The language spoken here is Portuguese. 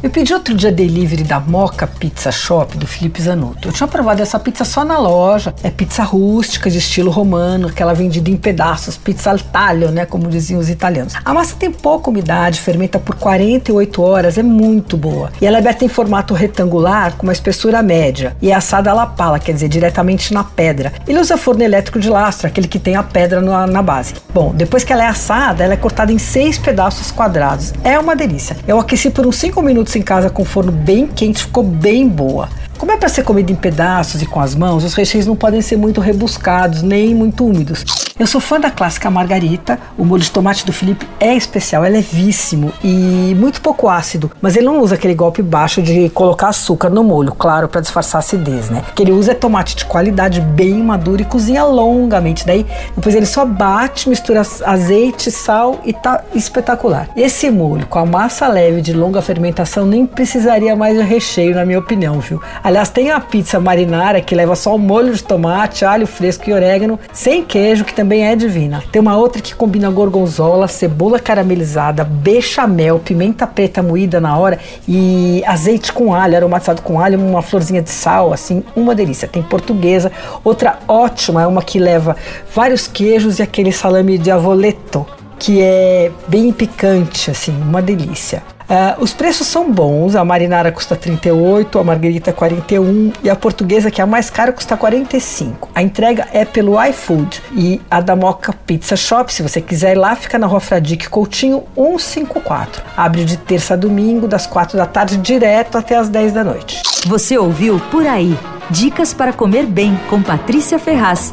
Eu pedi outro dia delivery da Moca Pizza Shop do Felipe Zanotto. Eu tinha provado essa pizza só na loja. É pizza rústica de estilo romano, aquela vendida em pedaços, pizza al taglio, né, como diziam os italianos. A massa tem pouca umidade, fermenta por 48 horas, é muito boa. E ela é aberta em formato retangular com uma espessura média e é assada à pala, quer dizer, diretamente na pedra. Ele usa forno elétrico de lastro, aquele que tem a pedra na, na base. Bom, depois que ela é assada, ela é cortada em seis pedaços quadrados. É uma delícia. Eu aqueci por uns 5 minutos em casa com forno bem quente, ficou bem boa. Como é para ser comida em pedaços e com as mãos, os recheios não podem ser muito rebuscados nem muito úmidos. Eu sou fã da clássica margarita. O molho de tomate do Felipe é especial, é levíssimo e muito pouco ácido, mas ele não usa aquele golpe baixo de colocar açúcar no molho, claro, para disfarçar a acidez, né? O que ele usa é tomate de qualidade, bem maduro e cozinha longamente. Daí depois ele só bate, mistura azeite, sal e tá espetacular. Esse molho com a massa leve de longa fermentação nem precisaria mais de recheio, na minha opinião, viu? Aliás, tem a pizza marinara que leva só o molho de tomate, alho fresco e orégano, sem queijo, que também também é divina. Tem uma outra que combina gorgonzola, cebola caramelizada, bechamel, pimenta preta moída na hora e azeite com alho, aromatizado com alho, uma florzinha de sal, assim, uma delícia. Tem portuguesa, outra ótima, é uma que leva vários queijos e aquele salame de avoleto, que é bem picante, assim, uma delícia. Uh, os preços são bons, a marinara custa 38, a margarita 41 e a portuguesa, que é a mais cara, custa 45. A entrega é pelo iFood e a da Moca Pizza Shop, se você quiser ir lá, fica na Rua Fradique Coutinho 154. Abre de terça a domingo, das 4 da tarde, direto até as 10 da noite. Você ouviu Por Aí. Dicas para comer bem com Patrícia Ferraz.